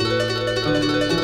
Música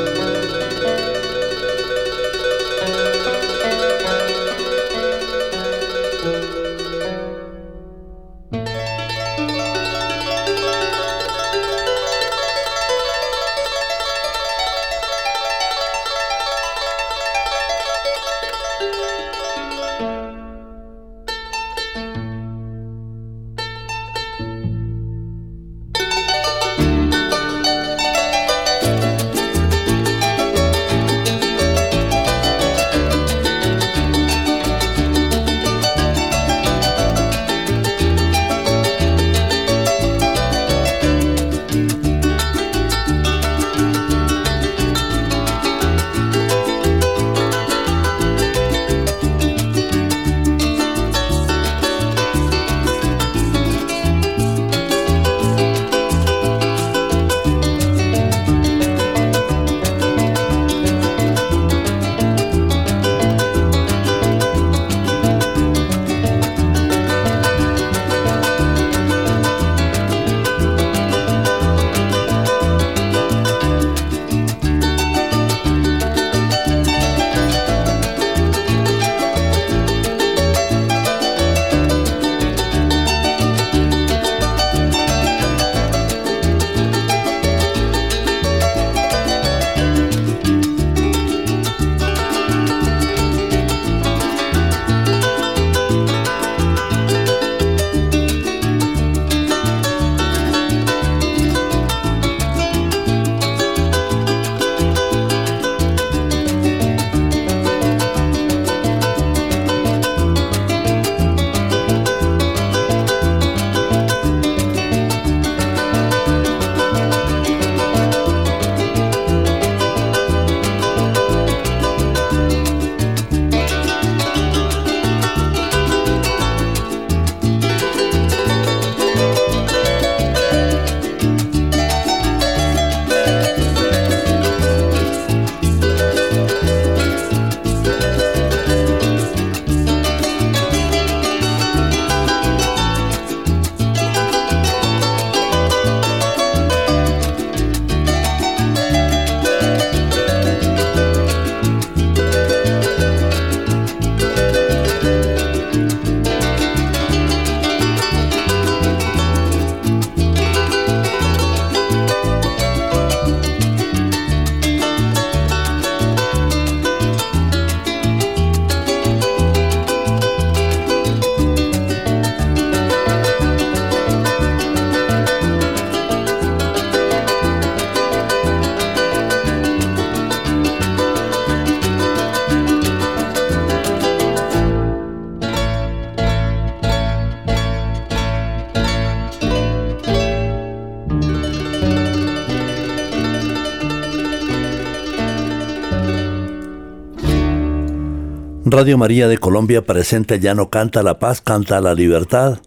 Radio María de Colombia presente ya no canta la paz, canta la libertad,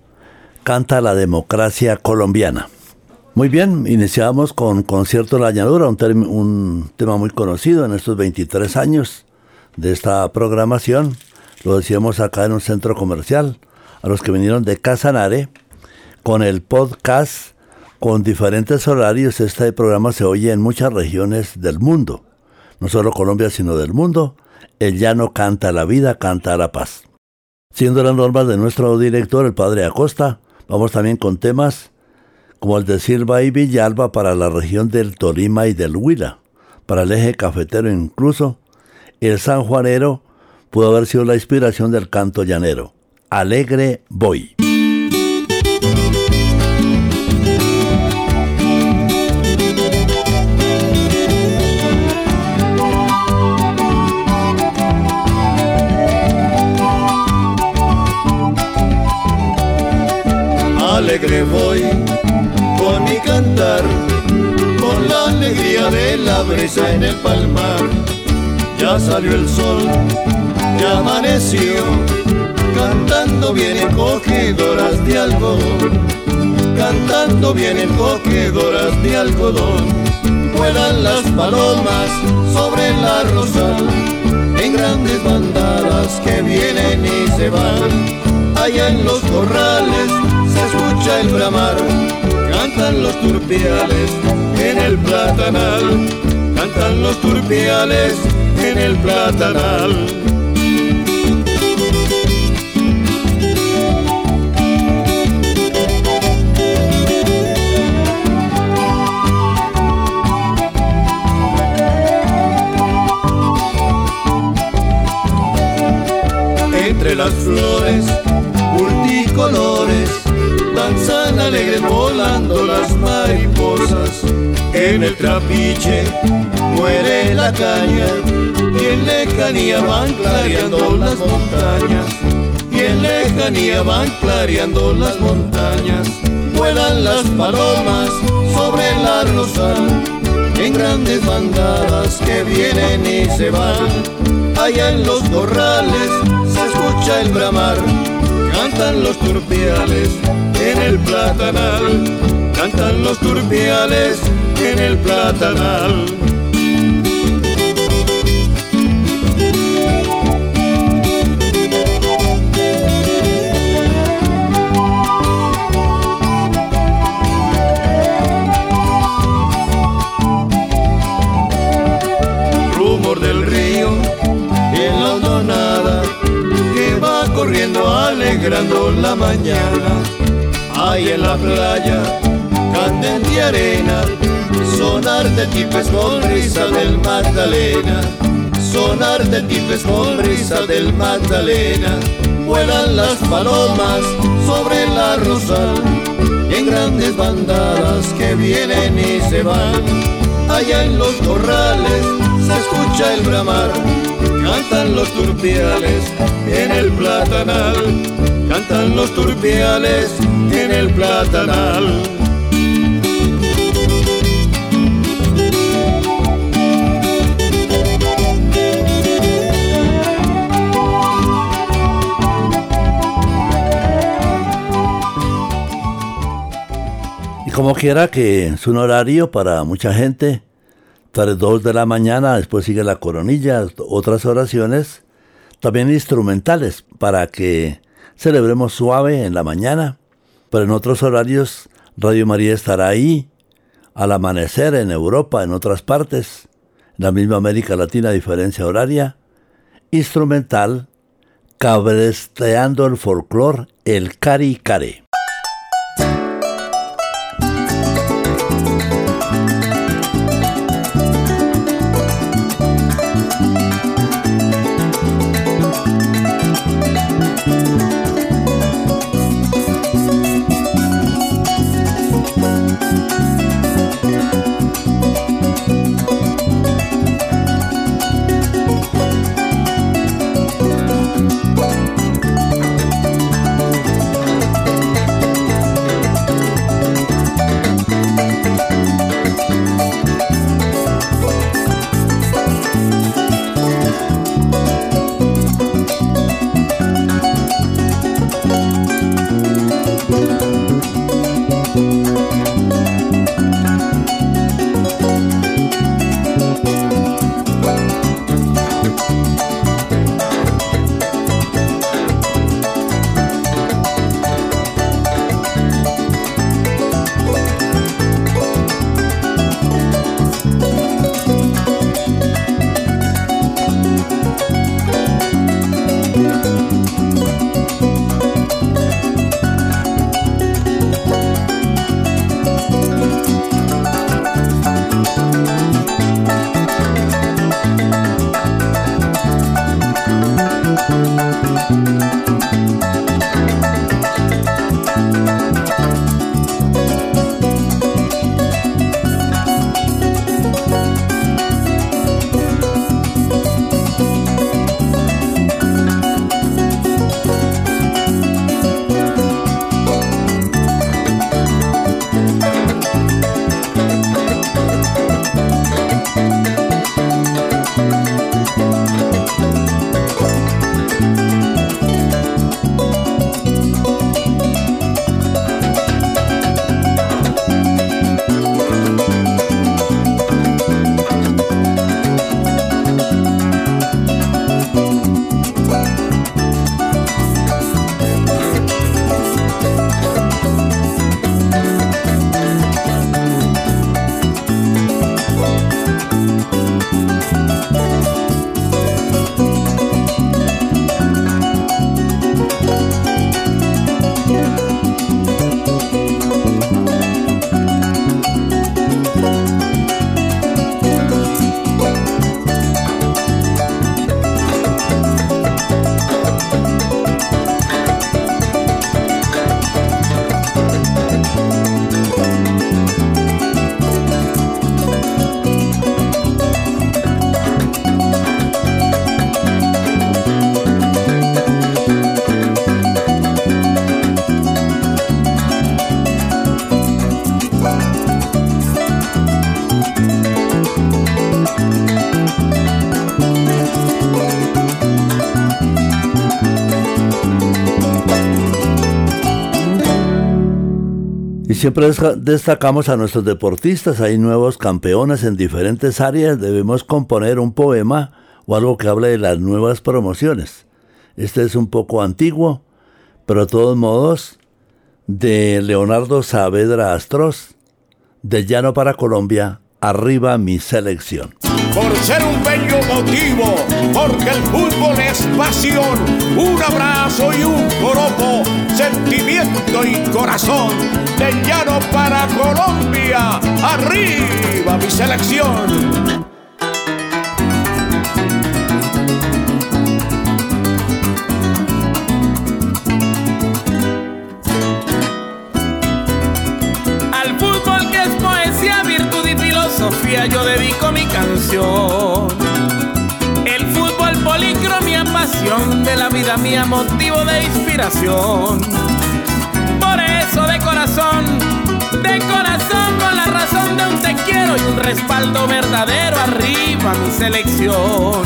canta la democracia colombiana. Muy bien, iniciamos con Concierto La Llanura, un, un tema muy conocido en estos 23 años de esta programación. Lo decíamos acá en un centro comercial, a los que vinieron de Casanare, con el podcast, con diferentes horarios. Este programa se oye en muchas regiones del mundo, no solo Colombia, sino del mundo el llano canta la vida, canta la paz. Siendo las normas de nuestro director, el padre Acosta, vamos también con temas como el de Silva y Villalba para la región del Tolima y del Huila, para el eje cafetero incluso. El San Juanero pudo haber sido la inspiración del canto llanero. Alegre voy. Voy con mi cantar, con la alegría de la brisa en el palmar. Ya salió el sol, ya amaneció, cantando vienen cogedoras de algodón, cantando vienen cogedoras de algodón. Vuelan las palomas sobre la rosal, en grandes bandadas que vienen y se van, allá en los corrales se escucha el bramar, cantan los turpiales en el platanal, cantan los turpiales en el platanal. Entre las flores multicolores danzan alegres volando las mariposas. En el trapiche muere la caña y en lejanía van clareando las montañas. Y en lejanía van clareando las montañas. Vuelan las palomas sobre la rosal en grandes bandadas que vienen y se van. Allá en los corrales se escucha el bramar cantan los turpiales en el platanal, cantan los turpiales en el platanal. Alegrando la mañana. Ahí en la playa, candente arena, sonar de tipes con risa del Magdalena. Sonar de tipes con risa del Magdalena. Vuelan las palomas sobre la rosal, en grandes bandadas que vienen y se van. Allá en los corrales se escucha el bramar cantan los turpiales en el platanal, cantan los turpiales en el platanal. Y como quiera que es un horario para mucha gente, tras 2 de la mañana, después sigue la coronilla, otras oraciones, también instrumentales, para que celebremos suave en la mañana, pero en otros horarios Radio María estará ahí, al amanecer en Europa, en otras partes, en la misma América Latina, diferencia horaria, instrumental, cabresteando el folclor, el cari care. Siempre destacamos a nuestros deportistas, hay nuevos campeones en diferentes áreas, debemos componer un poema o algo que hable de las nuevas promociones. Este es un poco antiguo, pero de todos modos, de Leonardo Saavedra Astros, de Llano para Colombia, arriba mi selección. Por ser un bello motivo, porque el fútbol es pasión, un abrazo y un coropo, sentimiento y corazón, de Llano para Colombia, arriba mi selección. Yo dedico mi canción. El fútbol policromia, pasión de la vida mía, motivo de inspiración. Por eso de corazón, de corazón con la razón de un te quiero y un respaldo verdadero arriba mi selección.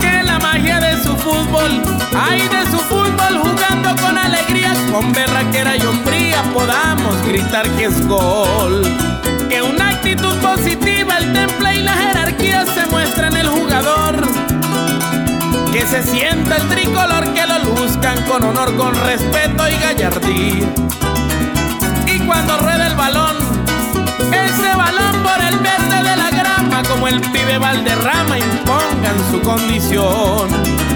Que la magia de su fútbol, hay de su fútbol jugando con alegría, con berraquera y hombría podamos gritar que es gol que una actitud positiva, el temple y la jerarquía se muestra en el jugador. Que se sienta el tricolor, que lo luzcan con honor, con respeto y gallardía. Y cuando rueda el balón, ese balón por el verde de la grama, como el pibe Valderrama, impongan su condición.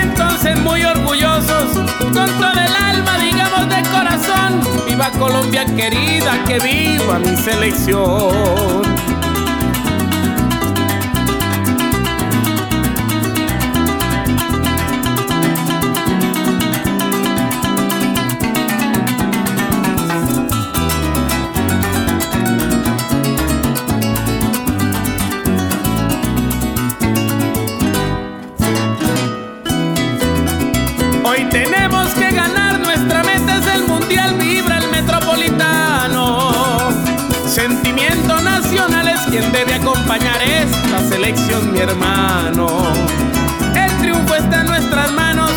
Entonces muy orgullosos, con todo el alma, digamos de corazón, viva Colombia querida, que viva mi selección. Mi hermano. El triunfo está en nuestras manos,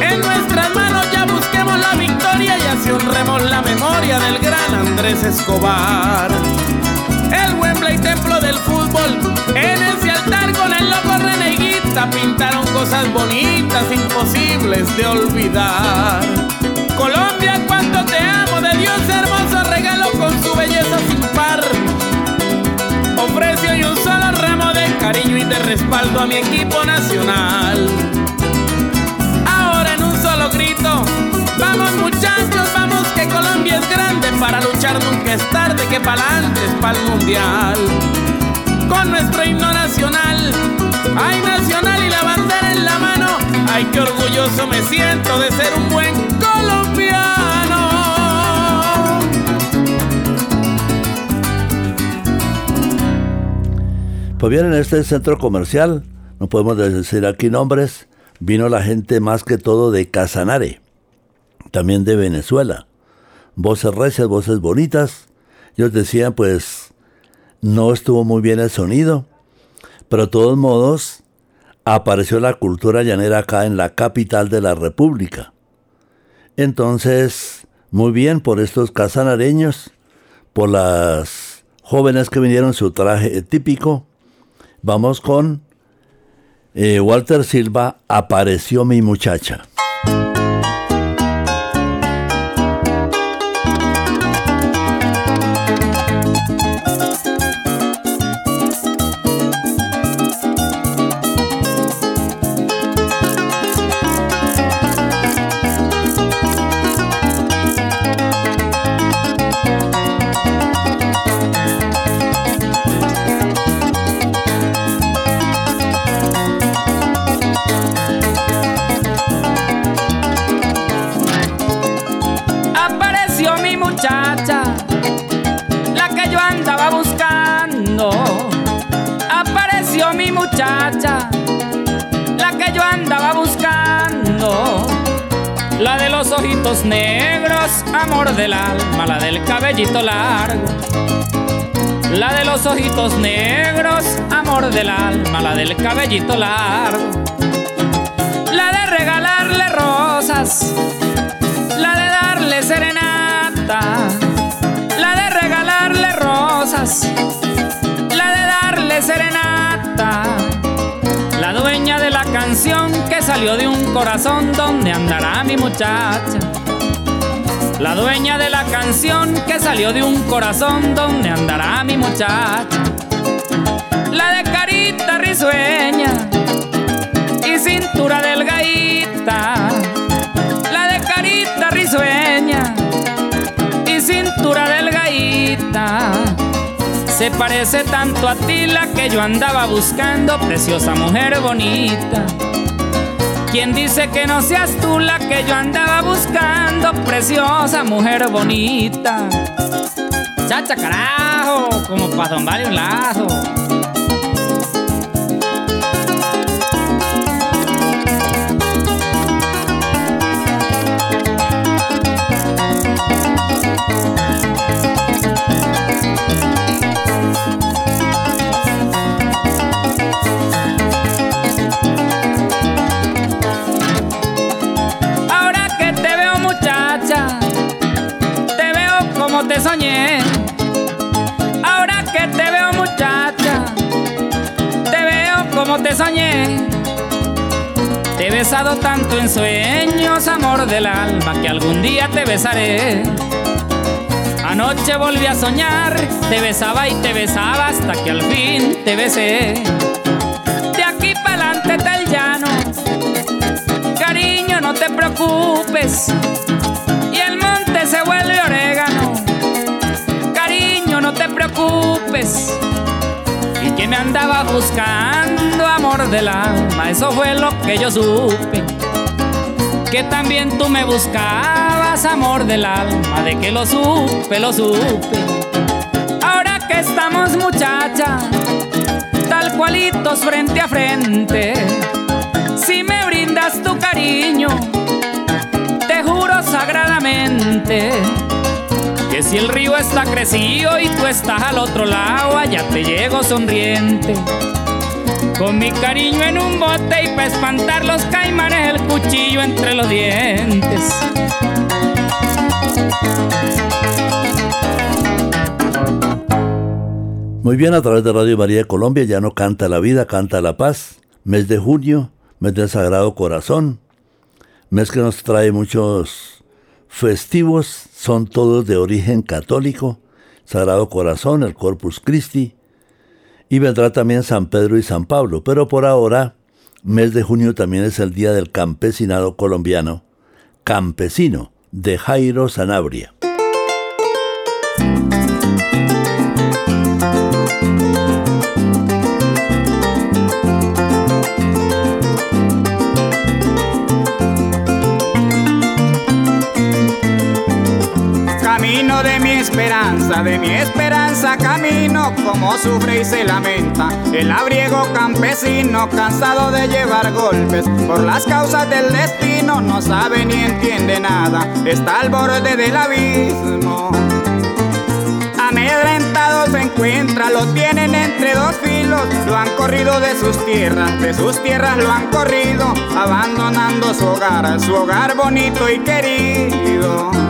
en nuestras manos ya busquemos la victoria y así honremos la memoria del gran Andrés Escobar. El Wembley, templo del fútbol, en ese altar con el loco reneguita pintaron cosas bonitas, imposibles de olvidar. Colombia, cuánto te amo, de Dios hermoso regalo con su belleza sin par. Ofreció y un cariño y de respaldo a mi equipo nacional. Ahora en un solo grito, vamos muchachos, vamos que Colombia es grande, para luchar nunca es tarde, que pa'lante es pa'l mundial. Con nuestro himno nacional, ay nacional y la bandera en la mano, ay qué orgulloso me siento de ser un buen colombiano. Pues bien, en este centro comercial, no podemos decir aquí nombres, vino la gente más que todo de Casanare, también de Venezuela. Voces recias, voces bonitas. Ellos decían, pues, no estuvo muy bien el sonido, pero de todos modos, apareció la cultura llanera acá en la capital de la República. Entonces, muy bien por estos casanareños, por las jóvenes que vinieron su traje típico, Vamos con eh, Walter Silva, apareció mi muchacha. Negros, amor del alma, la del cabellito largo. La de los ojitos negros, amor del alma, la del cabellito largo. La de regalarle rosas, la de darle serenata, cosas, la de darle serenata, la dueña de la canción que salió de un corazón donde andará mi muchacha. La dueña de la canción que salió de un corazón donde andará mi muchacha. La de carita risueña y cintura delgadita. La de carita risueña y cintura delgadita. Se parece tanto a ti la que yo andaba buscando, preciosa mujer bonita. ¿Quién dice que no seas tú la que yo andaba buscando? Preciosa mujer bonita. Chacha carajo, como para un lazo. Besado tanto en sueños, amor del alma, que algún día te besaré. Anoche volví a soñar, te besaba y te besaba hasta que al fin te besé. De aquí para adelante está el llano, cariño, no te preocupes. Y el monte se vuelve orégano no te preocupes. Y que me andaba buscando amor del alma, eso fue lo que yo supe. Que también tú me buscabas amor del alma, de que lo supe, lo supe. Ahora que estamos muchacha, tal cualitos frente a frente, si me brindas tu cariño, te juro sagradamente que si el río está crecido y tú estás al otro lado, allá te llego sonriente. Con mi cariño en un bote y para espantar los caimanes el cuchillo entre los dientes. Muy bien, a través de Radio María Colombia ya no canta la vida, canta la paz. Mes de junio, mes del Sagrado Corazón, mes que nos trae muchos festivos son todos de origen católico, Sagrado Corazón, el Corpus Christi, y vendrá también San Pedro y San Pablo, pero por ahora, mes de junio también es el Día del Campesinado Colombiano, Campesino, de Jairo Sanabria. esperanza, de mi esperanza camino, como sufre y se lamenta. El abriego campesino, cansado de llevar golpes por las causas del destino, no sabe ni entiende nada, está al borde del abismo. Amedrentado se encuentra, lo tienen entre dos filos, lo han corrido de sus tierras, de sus tierras lo han corrido, abandonando su hogar, su hogar bonito y querido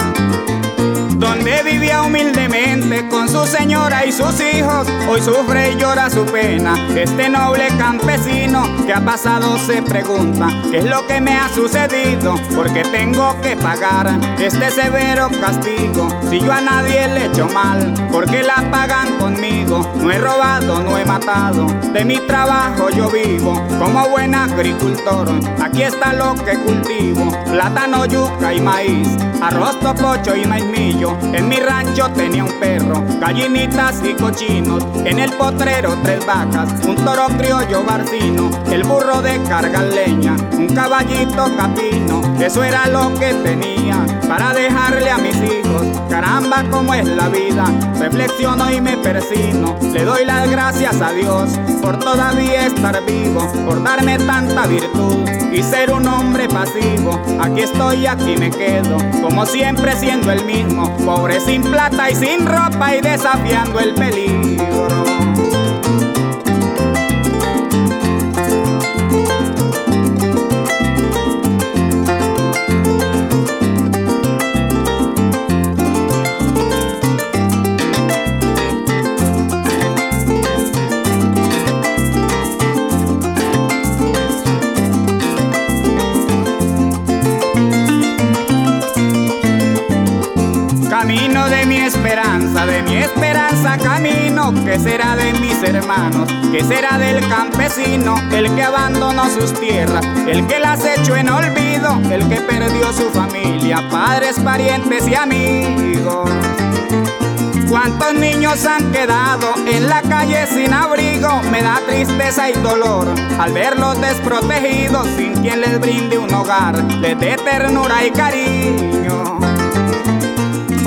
donde vivía humildemente con su señora y sus hijos, hoy sufre y llora su pena. Este noble campesino que ha pasado se pregunta, ¿qué es lo que me ha sucedido? Porque tengo que pagar este severo castigo. Si yo a nadie le he hecho mal, porque la pagan conmigo? No he robado, no he matado, de mi trabajo yo vivo como buen agricultor. Aquí está lo que cultivo, plátano, yuca y maíz, arroz, topocho y maíz millo en mi rancho tenía un perro, gallinitas y cochinos. En el potrero tres vacas, un toro criollo barcino, el burro de carga leña, un caballito capino. Eso era lo que tenía para dejarle a mis hijos. Caramba, cómo es la vida. Reflexiono y me persino. Le doy las gracias a Dios por todavía estar vivo, por darme tanta virtud y ser un hombre pasivo. Aquí estoy, aquí me quedo, como siempre siendo el mismo pobre sin plata y sin ropa y desafiando el peligro. ¿Qué será de mis hermanos? ¿Qué será del campesino? El que abandonó sus tierras, el que las echó en olvido, el que perdió su familia, padres, parientes y amigos. ¿Cuántos niños han quedado en la calle sin abrigo? Me da tristeza y dolor al verlos desprotegidos sin quien les brinde un hogar, les dé ternura y cariño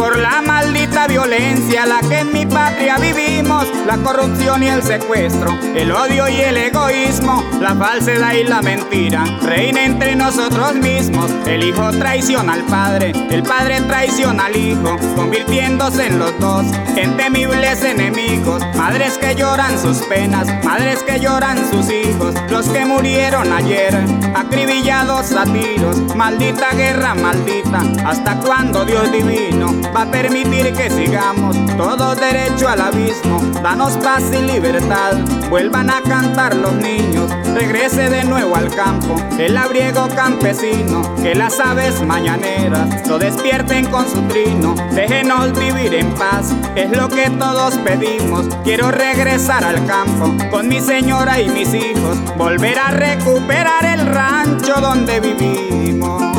por la maldita violencia, la que en mi patria vivimos, la corrupción y el secuestro, el odio y el egoísmo, la falsedad y la mentira, reina entre nosotros mismos, el hijo traiciona al padre, el padre traiciona al hijo, convirtiéndose en los dos en temibles enemigos, madres que lloran sus penas, madres que lloran sus hijos, los que murieron ayer, acribillados a tiros, maldita guerra maldita, hasta cuando Dios divino va a permitir que sigamos todos derecho al abismo. Danos paz y libertad, vuelvan a cantar los niños, regrese de nuevo al campo, el abriego campesino, que las aves mañaneras lo despierten con su trino, déjenos vivir en paz, es lo que todos pedimos. Quiero regresar al campo con mi señora y mis hijos, volver a recuperar el rancho donde vivimos.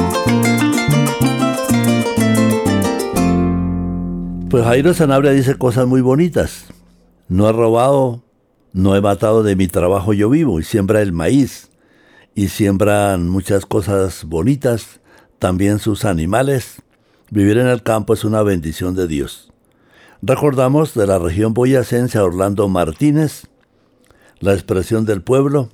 Pues Jairo Sanabria dice cosas muy bonitas. No he robado, no he matado de mi trabajo yo vivo y siembra el maíz y siembran muchas cosas bonitas, también sus animales. Vivir en el campo es una bendición de Dios. Recordamos de la región boyacense a Orlando Martínez, la expresión del pueblo,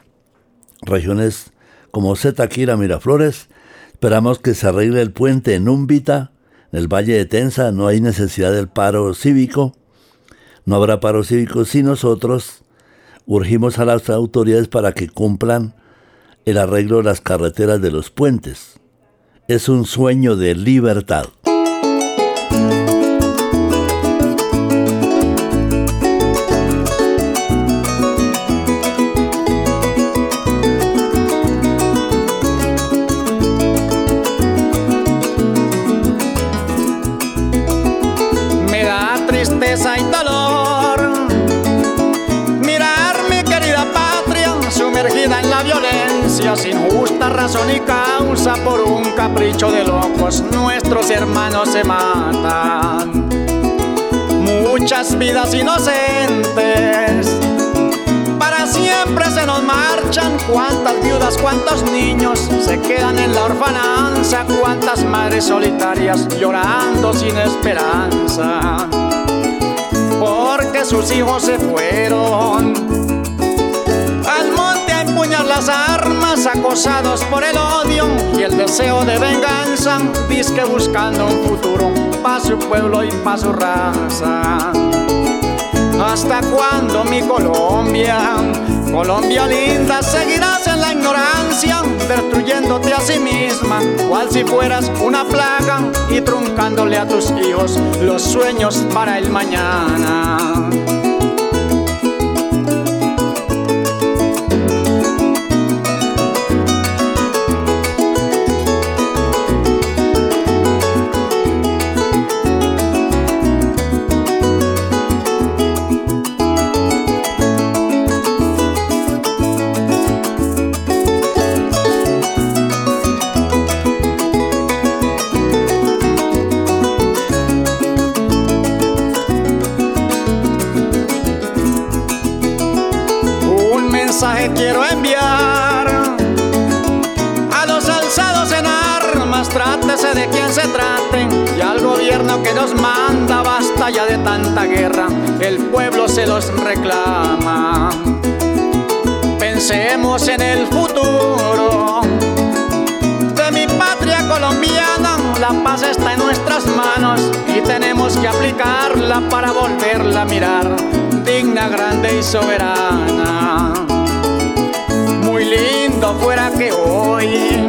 regiones como Zetaquira, Miraflores. Esperamos que se arregle el puente en Úmbita, en el Valle de Tensa no hay necesidad del paro cívico. No habrá paro cívico si nosotros urgimos a las autoridades para que cumplan el arreglo de las carreteras de los puentes. Es un sueño de libertad. Razón y causa por un capricho de locos nuestros hermanos se matan. Muchas vidas inocentes para siempre se nos marchan. Cuántas viudas, cuántos niños se quedan en la orfananza. Cuántas madres solitarias llorando sin esperanza. Porque sus hijos se fueron armas, acosados por el odio y el deseo de venganza, disque buscando un futuro para su pueblo y para su raza. ¿Hasta cuándo mi Colombia, Colombia linda, seguirás en la ignorancia, destruyéndote a sí misma, cual si fueras una plaga y truncándole a tus hijos los sueños para el mañana? Tanta guerra, el pueblo se los reclama. Pensemos en el futuro. De mi patria colombiana, la paz está en nuestras manos y tenemos que aplicarla para volverla a mirar, digna, grande y soberana. Lindo fuera que hoy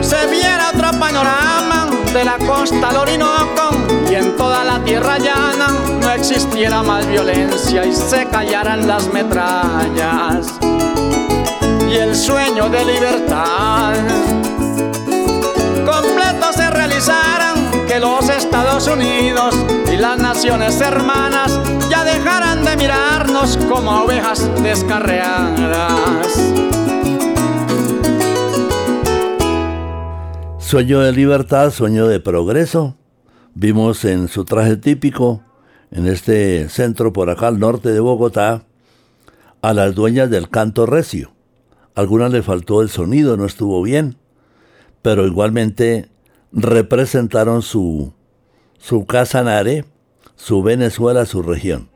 se viera otro panorama de la costa del Orinoco y en toda la tierra llana no existiera más violencia y se callaran las metrallas y el sueño de libertad completo se realizaran que los Estados Unidos y las naciones hermanas ya dejarán de mirarnos como ovejas descarreadas. Sueño de libertad, sueño de progreso. Vimos en su traje típico, en este centro por acá al norte de Bogotá, a las dueñas del canto recio. algunas le faltó el sonido, no estuvo bien, pero igualmente representaron su, su Casanare, su Venezuela, su región.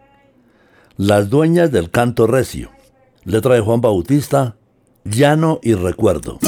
Las dueñas del canto recio. Letra de Juan Bautista, Llano y Recuerdo.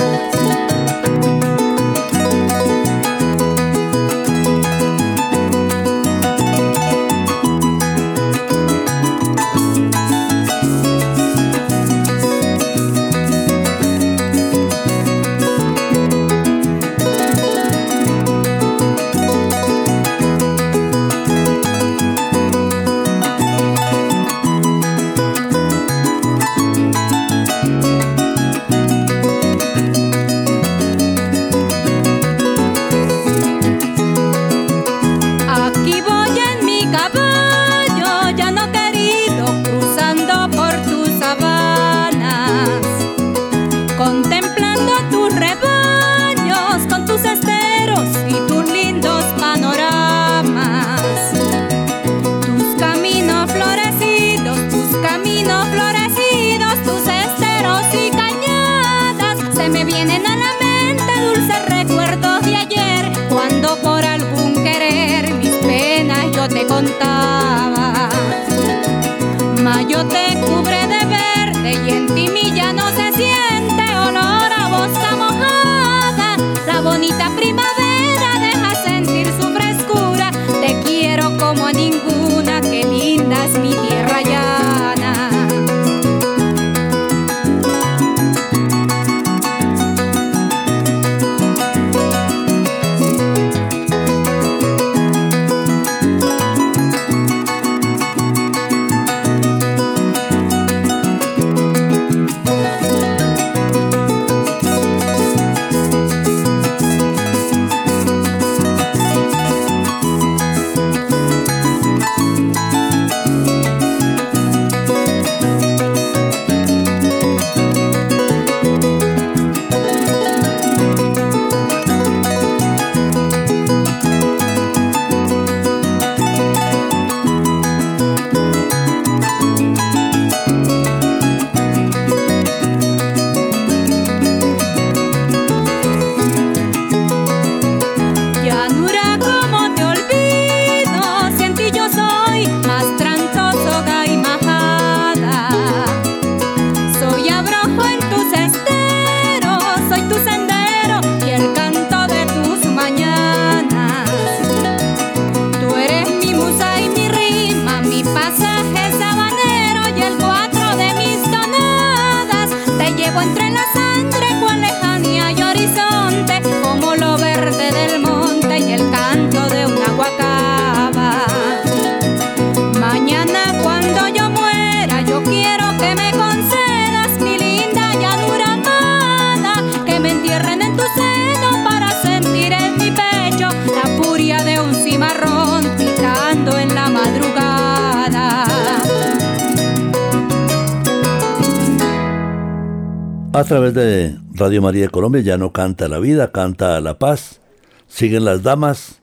A través de Radio María de Colombia ya no canta la vida, canta la paz. Siguen las damas.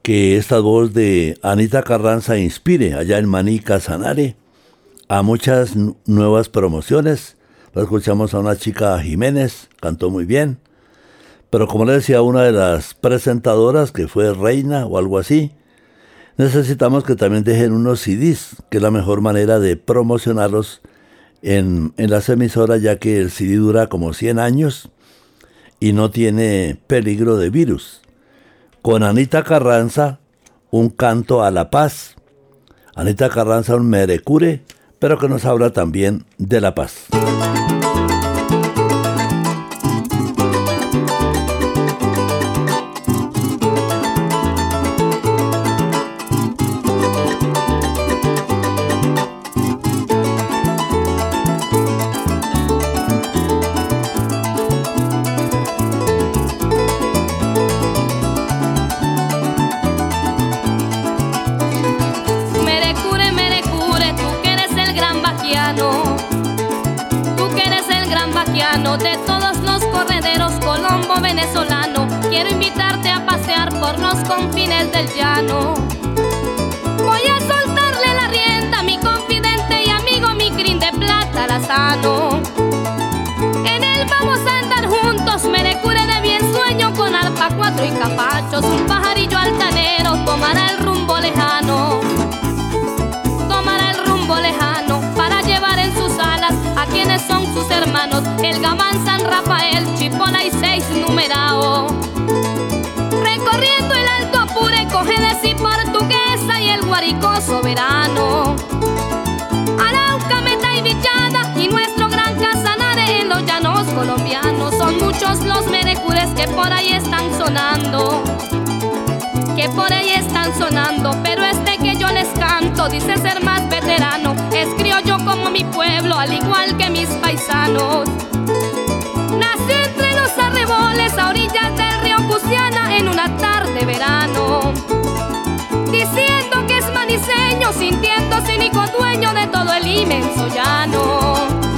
Que esta voz de Anita Carranza inspire allá en Manica Sanare a muchas nuevas promociones. escuchamos a una chica Jiménez, cantó muy bien. Pero como le decía una de las presentadoras, que fue Reina o algo así, necesitamos que también dejen unos CDs, que es la mejor manera de promocionarlos en, las emisoras ya que el CD dura como 100 años y no tiene peligro de virus. Con Anita Carranza, un canto a la paz. Anita Carranza, un merecure, pero que nos habla también de la paz. Quiero invitarte a pasear por los confines del llano. Voy a soltarle la rienda a mi confidente y amigo, mi crin de plata lazano. En él vamos a andar juntos, me cure de bien sueño con arpa, cuatro y capachos. Un pajarillo altanero tomará el rumbo lejano. Tomará el rumbo lejano para llevar en sus alas a quienes son sus hermanos. El gamán San Rafael, Chipona y seis numerao. Soberano. Arauca, Meta y Villada y nuestro gran Casanare en los llanos colombianos. Son muchos los merecures que por ahí están sonando. Que por ahí están sonando, pero este que yo les canto dice ser más veterano. Es criollo como mi pueblo, al igual que mis paisanos. Nací entre los arreboles a orillas del río Cusiana en una tarde de verano. Diciendo maniseño, sintiendo cínico dueño de todo el inmenso llano.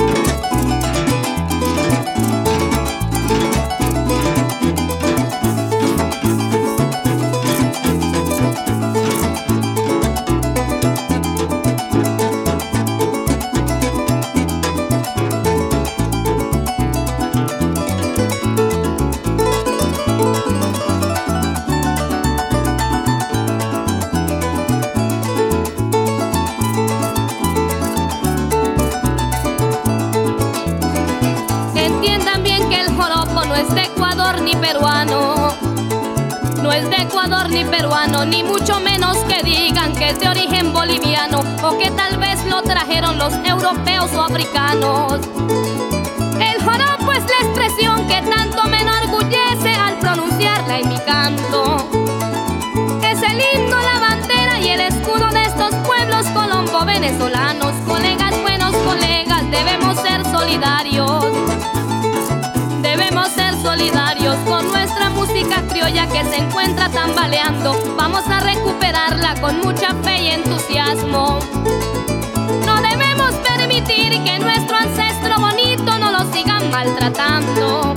Es de Ecuador ni peruano, ni mucho menos que digan que es de origen boliviano o que tal vez lo trajeron los europeos o africanos. El joropo es la expresión que tanto me enorgullece al pronunciarla en mi canto. Es el himno, la bandera y el escudo de estos pueblos colombo venezolanos. Colegas, buenos colegas, debemos ser solidarios. Con nuestra música criolla que se encuentra tambaleando. Vamos a recuperarla con mucha fe y entusiasmo. No debemos permitir que nuestro ancestro bonito no lo sigan maltratando.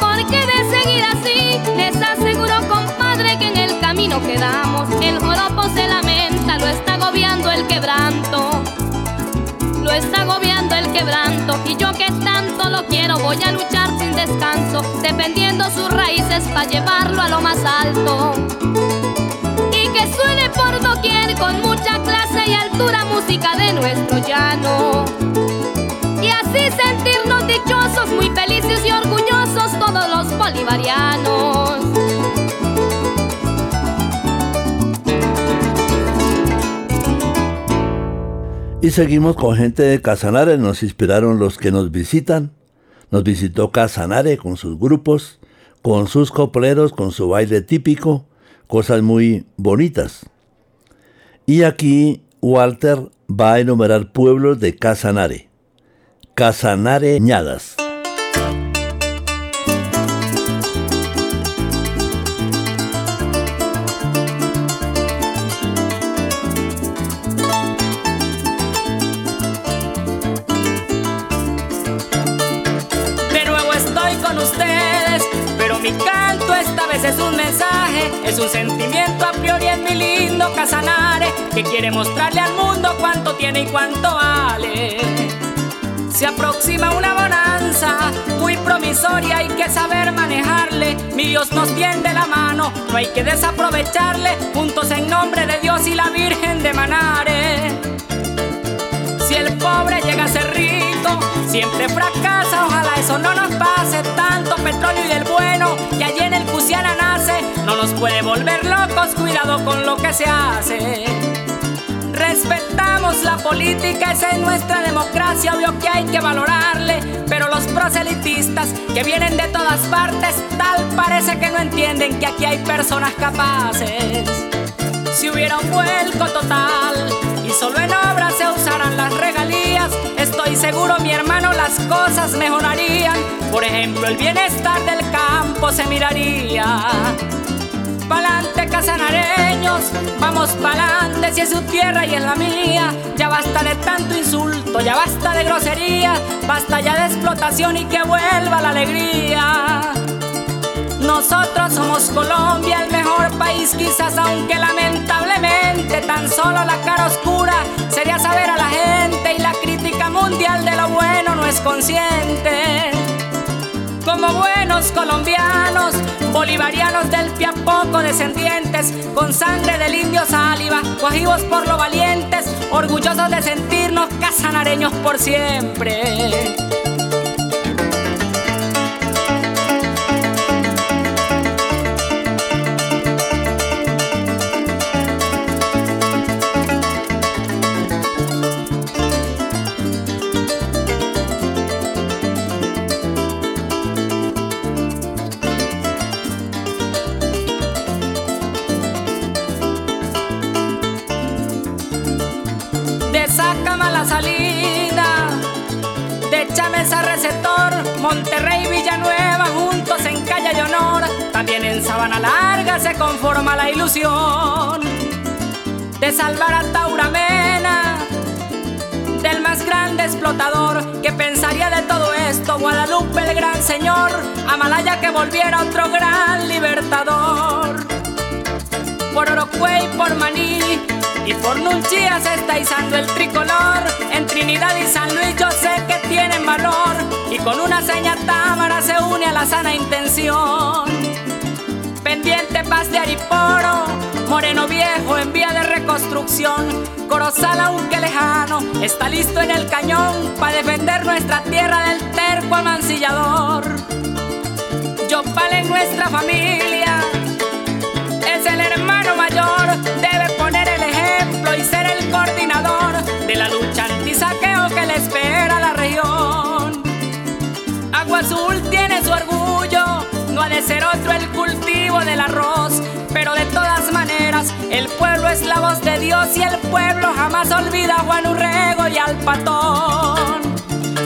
Porque de seguir así, les aseguro, compadre, que en el camino quedamos. El joropo se lamenta, lo está agobiando el quebranto. Lo está agobiando el quebranto y yo que tanto lo quiero voy a luchar sin descanso, defendiendo sus raíces para llevarlo a lo más alto. Y que suene por doquier con mucha clase y altura música de nuestro llano. Y así sentirnos dichosos, muy felices y orgullosos todos los bolivarianos. Y seguimos con gente de Casanare, nos inspiraron los que nos visitan. Nos visitó Casanare con sus grupos, con sus copleros, con su baile típico, cosas muy bonitas. Y aquí Walter va a enumerar pueblos de Casanare. Casanareñadas. De es un sentimiento a priori en mi lindo Casanare, que quiere mostrarle al mundo cuánto tiene y cuánto vale. Se aproxima una bonanza muy promisoria, hay que saber manejarle. Mi Dios nos tiende la mano, no hay que desaprovecharle. Juntos en nombre de Dios y la Virgen de Manare. Si el pobre llega a ser rico, siempre fracasa. Ojalá eso no nos pase. Tanto petróleo y del bueno que allí en el Cusiana volver locos. Cuidado con lo que se hace. Respetamos la política, esa es nuestra democracia, obvio que hay que valorarle. Pero los proselitistas que vienen de todas partes, tal parece que no entienden que aquí hay personas capaces. Si hubiera un vuelco total y solo en obras se usaran las regalías, estoy seguro, mi hermano, las cosas mejorarían. Por ejemplo, el bienestar del campo se miraría. Pa'lante casanareños, vamos pa'lante si es su tierra y es la mía. Ya basta de tanto insulto ya basta de grosería, basta ya de explotación y que vuelva la alegría. Nosotros somos Colombia, el mejor país quizás, aunque lamentablemente tan solo la cara oscura sería saber a la gente y la crítica mundial de lo bueno no es consciente. Como buenos colombianos, bolivarianos del poco descendientes, con sangre del indio saliva, guajivos por lo valientes, orgullosos de sentirnos casanareños por siempre. Monterrey, Villanueva, juntos en calle de honor. También en Sabana Larga se conforma la ilusión de salvar a Tauramena del más grande explotador que pensaría de todo esto. Guadalupe, el gran señor, Amalaya que volviera otro gran libertador. Por Orocuey, por Maní y por Nunchía se está izando el tricolor. En Trinidad y San Luis yo sé que tienen valor. Y con una seña támara se une a la sana intención. Pendiente paz de Ariporo, Moreno Viejo en vía de reconstrucción. Corozal aunque lejano, está listo en el cañón para defender nuestra tierra del terco amancillador. Yopal en nuestra familia, es el hermano mayor, debe y ser el coordinador de la lucha antisaqueo que le espera a la región. Agua Azul tiene su orgullo, no ha de ser otro el cultivo del arroz, pero de todas maneras el pueblo es la voz de Dios y el pueblo jamás olvida a Juan Urrego y al patón.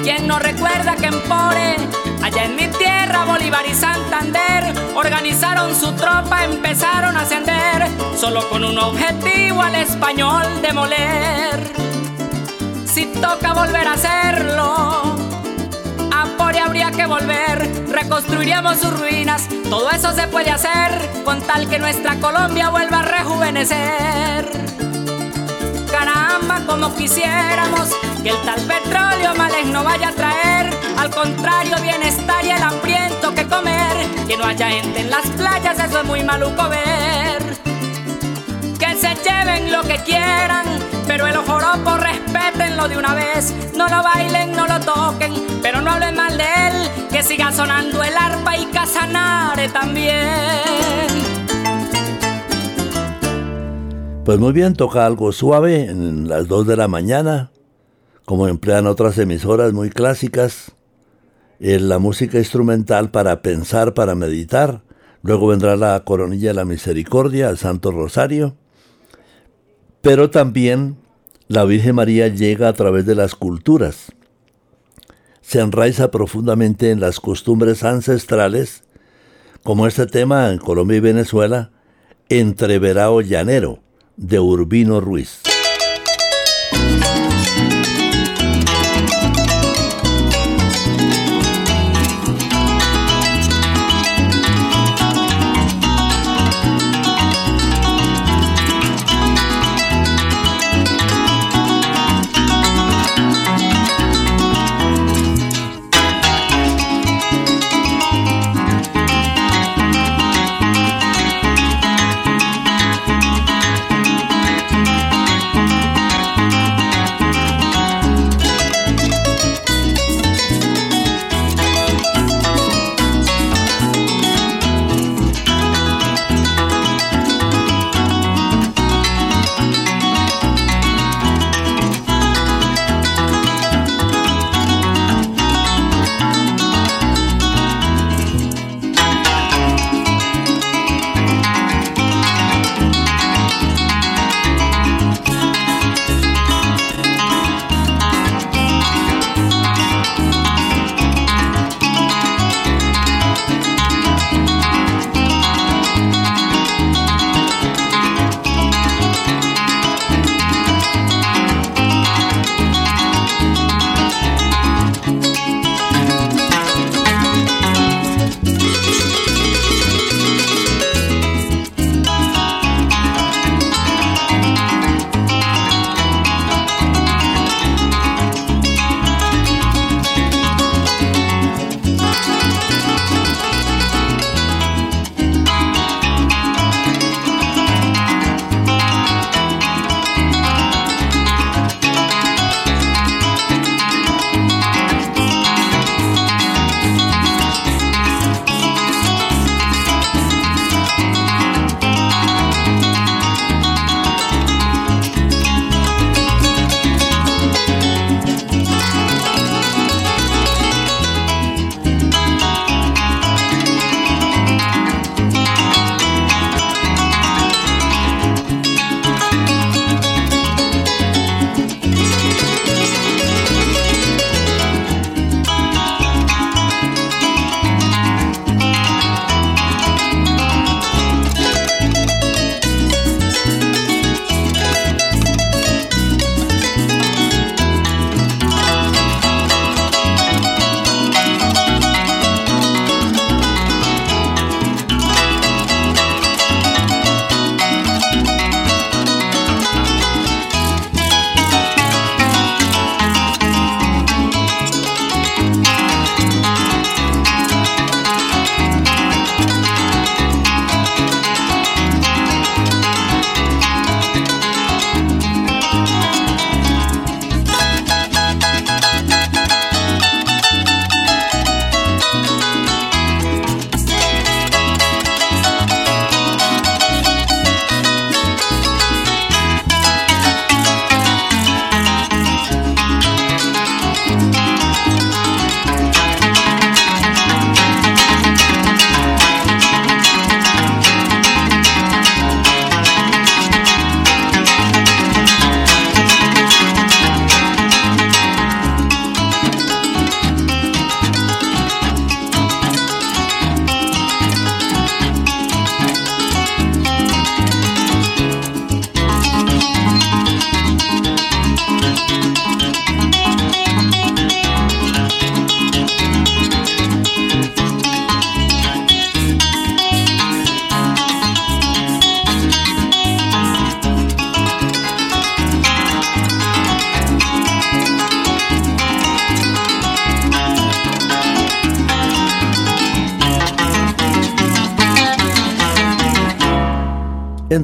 ¿Quién no recuerda que en Pore, allá en mi tierra, Bolívar y Santander, organizaron su tropa, empezaron a ascender, solo con un objetivo al español demoler? Si toca volver a hacerlo, a Pore habría que volver, reconstruiríamos sus ruinas, todo eso se puede hacer con tal que nuestra Colombia vuelva a rejuvenecer. Caramba, como quisiéramos que el tal petróleo males no vaya a traer, al contrario, bienestar y el hambriento que comer, que no haya gente en las playas, eso es muy maluco ver. Que se lleven lo que quieran, pero el joropo respetenlo de una vez, no lo bailen, no lo toquen, pero no hablen mal de él, que siga sonando el arpa y Casanare también. Pues muy bien, toca algo suave en las 2 de la mañana, como emplean otras emisoras muy clásicas. Es la música instrumental para pensar, para meditar. Luego vendrá la coronilla de la misericordia, el Santo Rosario. Pero también la Virgen María llega a través de las culturas. Se enraiza profundamente en las costumbres ancestrales, como este tema en Colombia y Venezuela, entreverado llanero de Urbino Ruiz.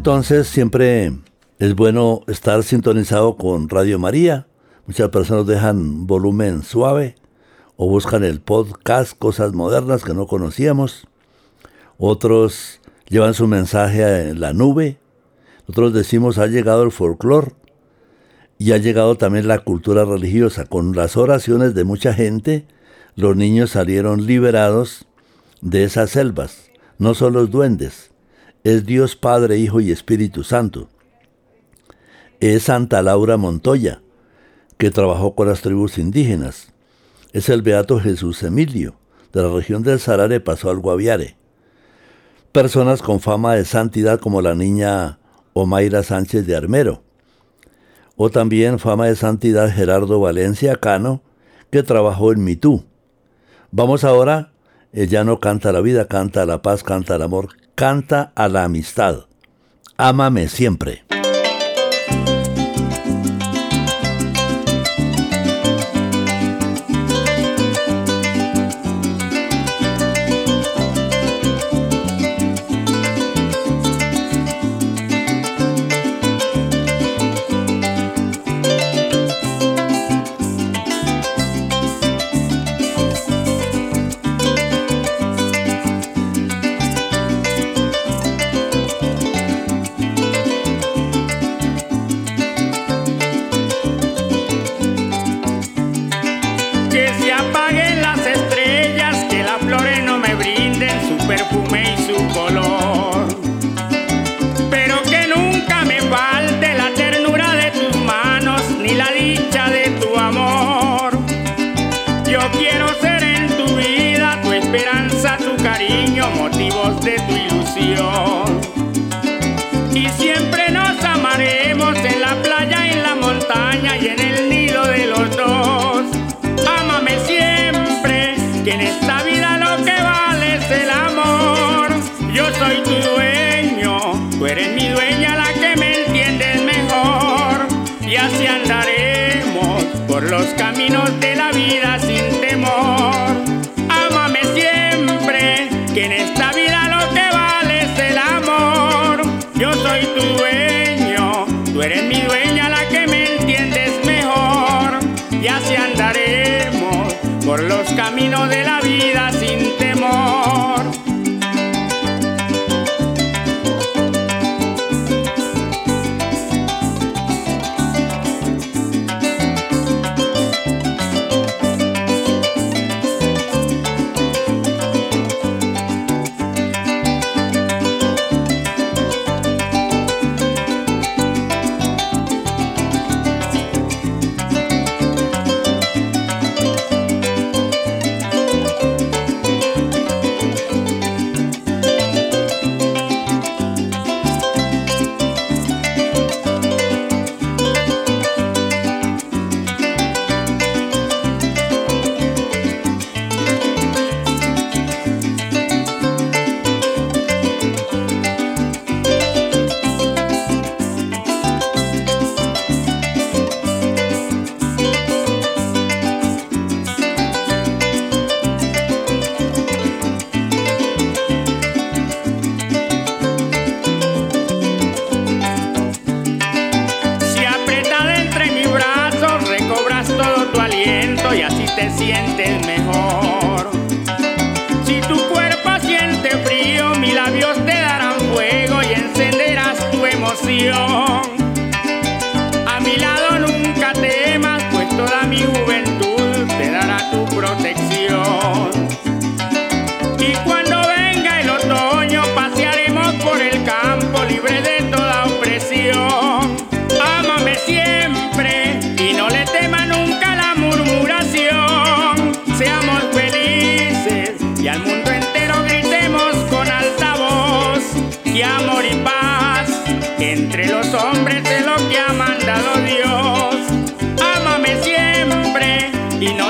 Entonces siempre es bueno estar sintonizado con Radio María. Muchas personas dejan volumen suave o buscan el podcast Cosas Modernas que no conocíamos. Otros llevan su mensaje en la nube. Nosotros decimos ha llegado el folclore y ha llegado también la cultura religiosa. Con las oraciones de mucha gente, los niños salieron liberados de esas selvas. No son los duendes, es Dios Padre, Hijo y Espíritu Santo. Es Santa Laura Montoya, que trabajó con las tribus indígenas. Es el Beato Jesús Emilio, de la región del Sarare pasó al Guaviare. Personas con fama de santidad como la niña Omaira Sánchez de Armero. O también fama de santidad Gerardo Valencia Cano, que trabajó en Mitú. Vamos ahora, ella no canta la vida, canta la paz, canta el amor, canta a la amistad. Ámame siempre.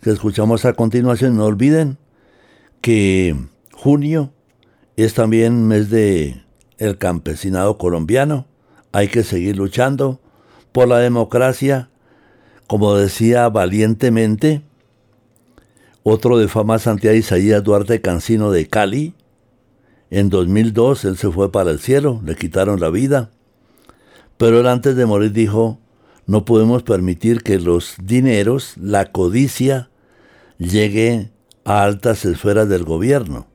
que escuchamos a continuación. No olviden que junio es también mes de el campesinado colombiano. Hay que seguir luchando por la democracia, como decía valientemente otro de fama Santiago Isaías Duarte Cancino de Cali. En 2002 él se fue para el cielo, le quitaron la vida. Pero él antes de morir dijo, no podemos permitir que los dineros, la codicia, llegue a altas esferas del gobierno,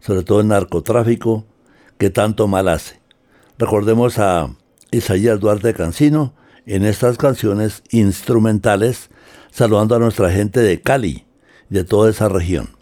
sobre todo el narcotráfico, que tanto mal hace. Recordemos a Isaías Duarte Cancino en estas canciones instrumentales, saludando a nuestra gente de Cali, de toda esa región.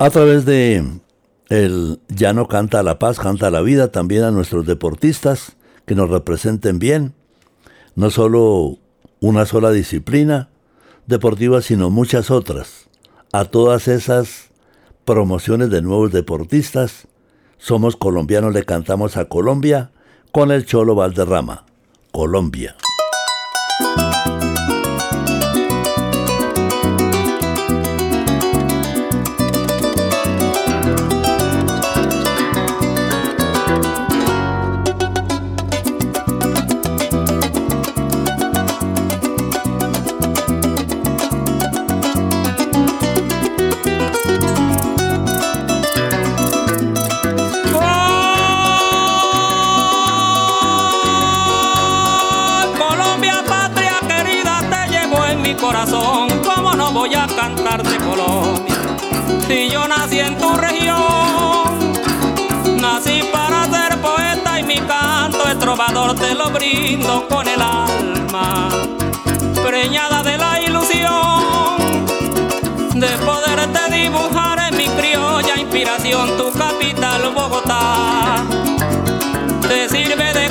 A través de el Ya no canta la paz, canta la vida, también a nuestros deportistas que nos representen bien, no solo una sola disciplina deportiva, sino muchas otras. A todas esas promociones de nuevos deportistas, somos colombianos, le cantamos a Colombia con el Cholo Valderrama. Colombia. Te lo brindo con el alma, preñada de la ilusión de poderte dibujar en mi criolla inspiración, tu capital Bogotá. Te sirve de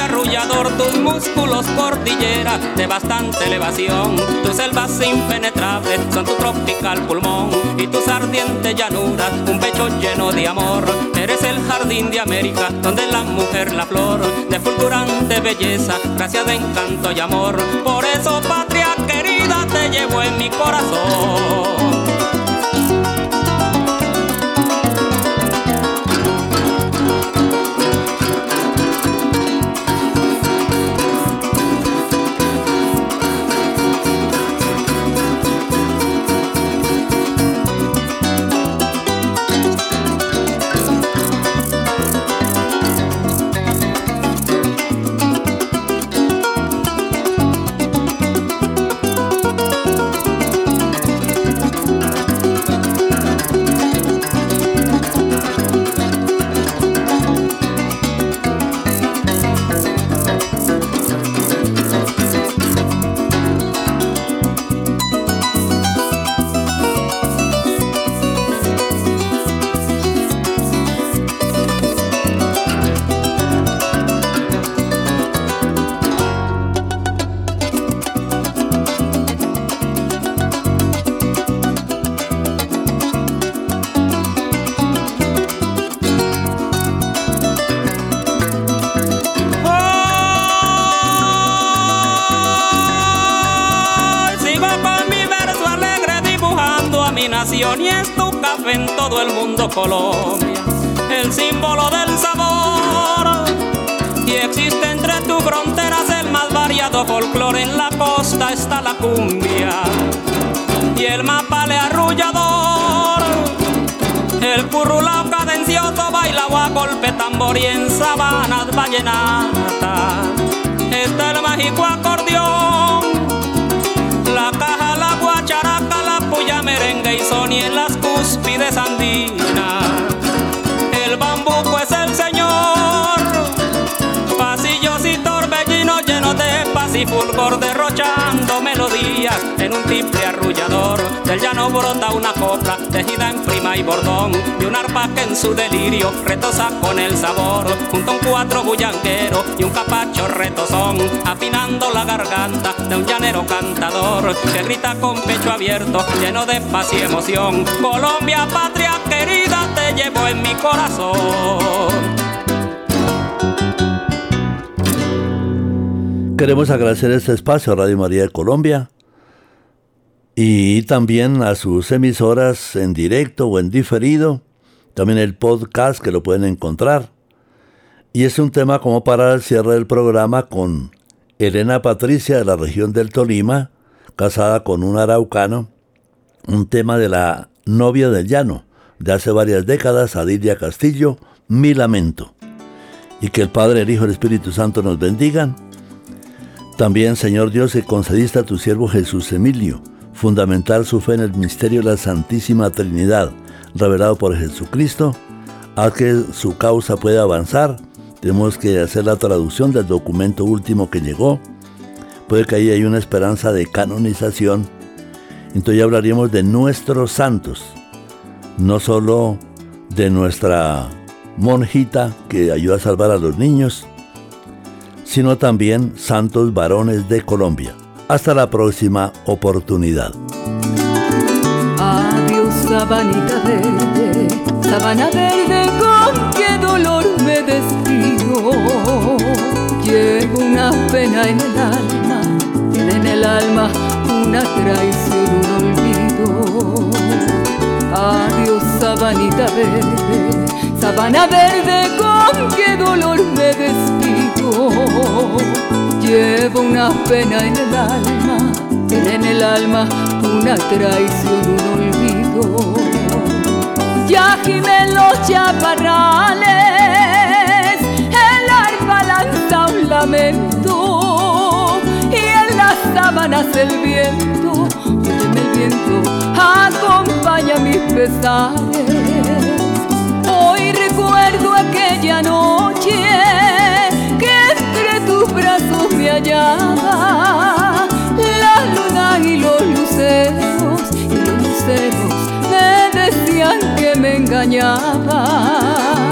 arrullador, tus músculos cordillera de bastante elevación. Tus selvas impenetrables son tu tropical pulmón y tus ardientes llanuras, un pecho lleno de amor. Eres el jardín de América, donde la mujer la flor de fulgurante belleza, gracia de encanto y amor. Por eso, patria querida, te llevo en mi corazón. Colombia, el símbolo del sabor. Y existe entre tus fronteras el más variado folclore, en la costa está la cumbia y el mapale arrullador. El currulao cadencioso baila a golpe tambor y en sabanas vallenatas está el mágico acordeón. La caja, la guacharaca, la puya, merengue y son y en las cúspides fulgor derrochando melodías en un triple arrullador. Del llano brota una copla tejida en prima y bordón de un arpa que en su delirio retosa con el sabor. Junto a un cuatro bullanquero y un capacho retozón, afinando la garganta de un llanero cantador que grita con pecho abierto, lleno de paz y emoción. Colombia, patria querida, te llevo en mi corazón. Queremos agradecer este espacio a Radio María de Colombia y también a sus emisoras en directo o en diferido, también el podcast que lo pueden encontrar. Y es un tema como para el cierre del programa con Elena Patricia de la región del Tolima, casada con un araucano, un tema de la novia del llano de hace varias décadas, Adilia Castillo, Mi Lamento. Y que el Padre, el Hijo y el Espíritu Santo nos bendigan también, Señor Dios, que concediste a tu siervo Jesús Emilio, fundamental su fe en el misterio de la Santísima Trinidad, revelado por Jesucristo, a que su causa pueda avanzar. Tenemos que hacer la traducción del documento último que llegó. Puede que ahí haya una esperanza de canonización. Entonces ya hablaríamos de nuestros santos, no solo de nuestra monjita que ayuda a salvar a los niños, sino también santos varones de Colombia. Hasta la próxima oportunidad. Adiós, sabanita verde, sabana verde, con qué dolor me despido. Llevo una pena en el alma, en el alma una traición, un olvido. Adiós, sabanita verde, sabana verde, con qué dolor me despido. Llevo una pena en el alma, en el alma una traición, un olvido. Ya gimen los chaparrales, el arpa lanza un lamento y en las sábanas el viento, óyeme el viento, acompaña mis pesares. Recuerdo aquella noche tus brazos me hallaba. La luna y los luceros y los luceros me decían que me engañaba